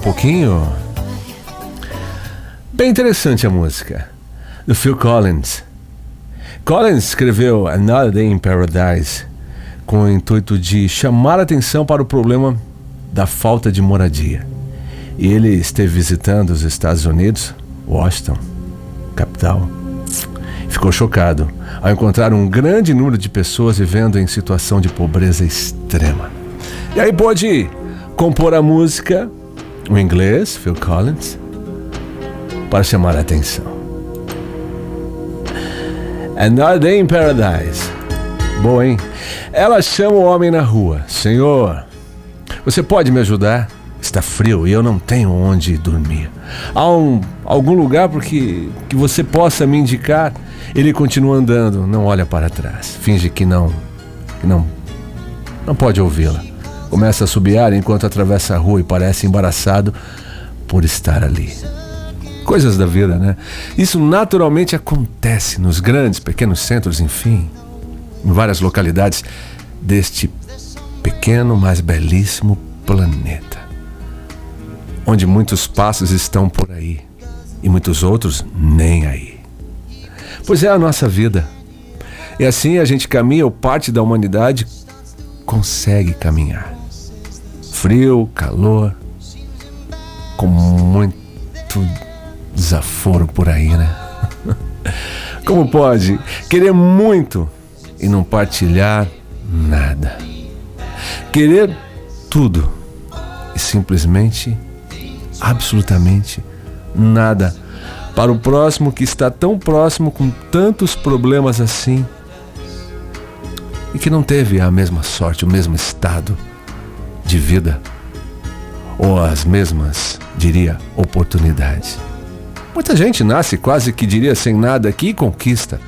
um pouquinho? Bem interessante a música. Do Phil Collins. Collins escreveu Another Day in Paradise com o intuito de chamar a atenção para o problema da falta de moradia. E ele esteve visitando os Estados Unidos, Washington, capital. Ficou chocado ao encontrar um grande número de pessoas vivendo em situação de pobreza extrema. E aí pôde compor a música, o inglês, Phil Collins, para chamar a atenção. Another Day in Paradise. Boa, hein? Ela chama o homem na rua. Senhor, você pode me ajudar? Está frio e eu não tenho onde dormir. Há um, algum lugar porque que você possa me indicar? Ele continua andando, não olha para trás. Finge que não, que não, não pode ouvi-la. Começa a subiar enquanto atravessa a rua e parece embaraçado por estar ali. Coisas da vida, né? Isso naturalmente acontece nos grandes, pequenos centros, enfim, em várias localidades deste pequeno, mas belíssimo planeta. Onde muitos passos estão por aí e muitos outros nem aí. Pois é a nossa vida. E assim a gente caminha, ou parte da humanidade consegue caminhar. Frio, calor, com muito desaforo por aí, né? Como pode querer muito e não partilhar nada? Querer tudo e simplesmente, absolutamente nada para o próximo que está tão próximo com tantos problemas assim e que não teve a mesma sorte, o mesmo estado de vida ou as mesmas, diria, oportunidades. Muita gente nasce quase que diria sem nada aqui e conquista,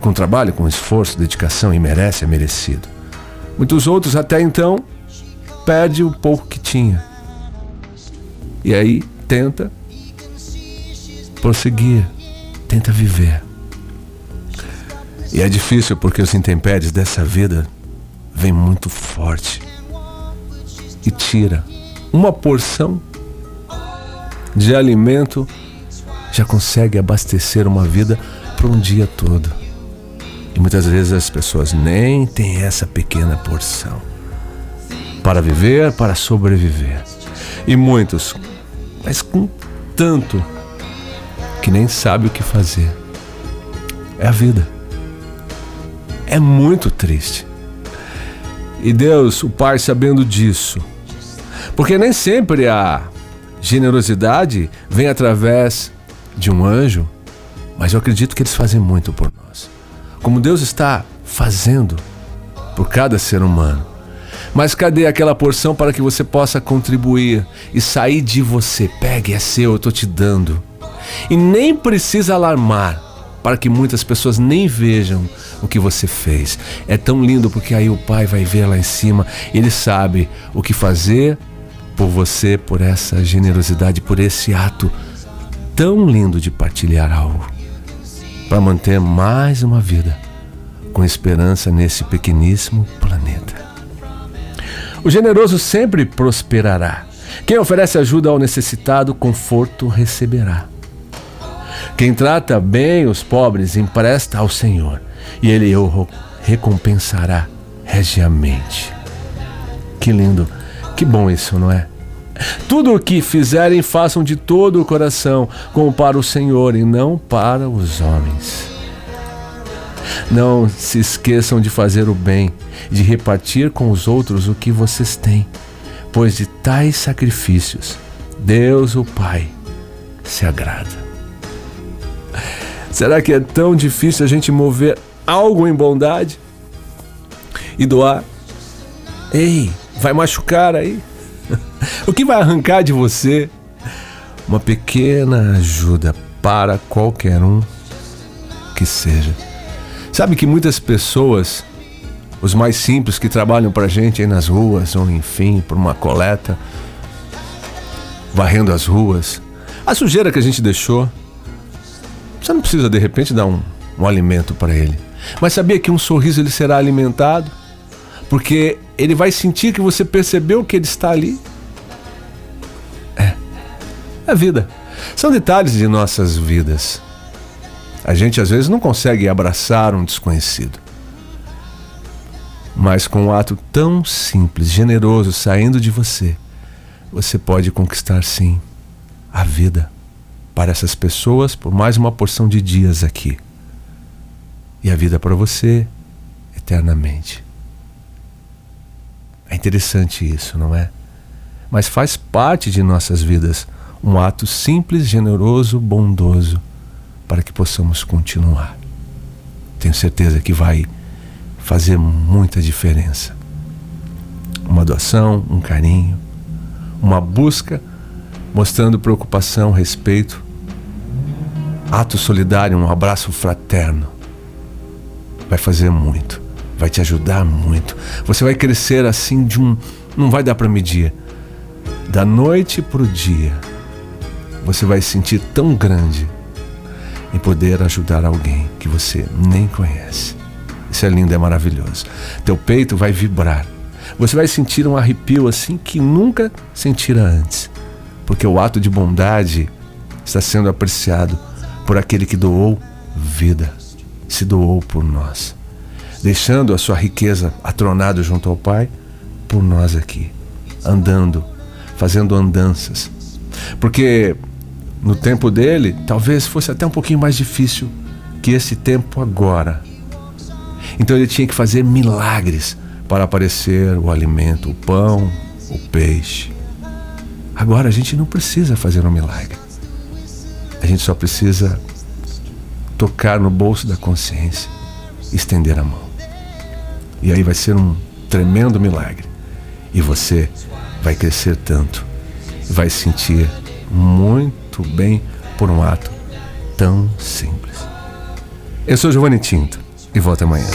com trabalho, com esforço, dedicação e merece, é merecido. Muitos outros até então perde o pouco que tinha. E aí tenta prosseguir, tenta viver. E é difícil porque os intempéries dessa vida vêm muito forte e tira uma porção de alimento já consegue abastecer uma vida para um dia todo. E muitas vezes as pessoas nem têm essa pequena porção para viver, para sobreviver. E muitos, mas com tanto que nem sabe o que fazer. É a vida. É muito triste. E Deus, o Pai, sabendo disso, porque nem sempre a generosidade vem através de um anjo, mas eu acredito que eles fazem muito por nós. Como Deus está fazendo por cada ser humano. Mas cadê aquela porção para que você possa contribuir e sair de você? Pegue, é seu, eu estou te dando. E nem precisa alarmar para que muitas pessoas nem vejam o que você fez. É tão lindo porque aí o pai vai ver lá em cima, ele sabe o que fazer por você, por essa generosidade, por esse ato tão lindo de partilhar algo, para manter mais uma vida com esperança nesse pequeníssimo planeta. O generoso sempre prosperará. Quem oferece ajuda ao necessitado, conforto receberá. Quem trata bem os pobres empresta ao Senhor, e Ele o recompensará regiamente. Que lindo, que bom isso, não é? Tudo o que fizerem, façam de todo o coração, como para o Senhor e não para os homens. Não se esqueçam de fazer o bem, de repartir com os outros o que vocês têm, pois de tais sacrifícios Deus, o Pai, se agrada. Será que é tão difícil a gente mover algo em bondade e doar? Ei, vai machucar aí? o que vai arrancar de você? Uma pequena ajuda para qualquer um que seja. Sabe que muitas pessoas, os mais simples que trabalham para gente aí nas ruas, ou enfim, por uma coleta, varrendo as ruas, a sujeira que a gente deixou, você não precisa de repente dar um, um alimento para ele. Mas sabia que um sorriso ele será alimentado? Porque ele vai sentir que você percebeu que ele está ali. É. a vida. São detalhes de nossas vidas. A gente às vezes não consegue abraçar um desconhecido. Mas com um ato tão simples, generoso, saindo de você, você pode conquistar sim a vida para essas pessoas por mais uma porção de dias aqui. E a vida para você eternamente. É interessante isso, não é? Mas faz parte de nossas vidas um ato simples, generoso, bondoso, para que possamos continuar. Tenho certeza que vai fazer muita diferença. Uma doação, um carinho, uma busca mostrando preocupação, respeito, ato solidário, um abraço fraterno. Vai fazer muito, vai te ajudar muito. Você vai crescer assim de um. Não vai dar para medir. Da noite para o dia, você vai se sentir tão grande em poder ajudar alguém que você nem conhece. Isso é lindo, é maravilhoso. Teu peito vai vibrar. Você vai sentir um arrepio assim que nunca sentira antes porque o ato de bondade está sendo apreciado por aquele que doou vida, se doou por nós, deixando a sua riqueza atronada junto ao Pai por nós aqui, andando, fazendo andanças. Porque no tempo dele, talvez fosse até um pouquinho mais difícil que esse tempo agora. Então ele tinha que fazer milagres para aparecer o alimento, o pão, o peixe. Agora a gente não precisa fazer um milagre. A gente só precisa tocar no bolso da consciência, estender a mão. E aí vai ser um tremendo milagre. E você vai crescer tanto, vai sentir muito bem por um ato tão simples. Eu sou Giovanni Tinto e volto amanhã.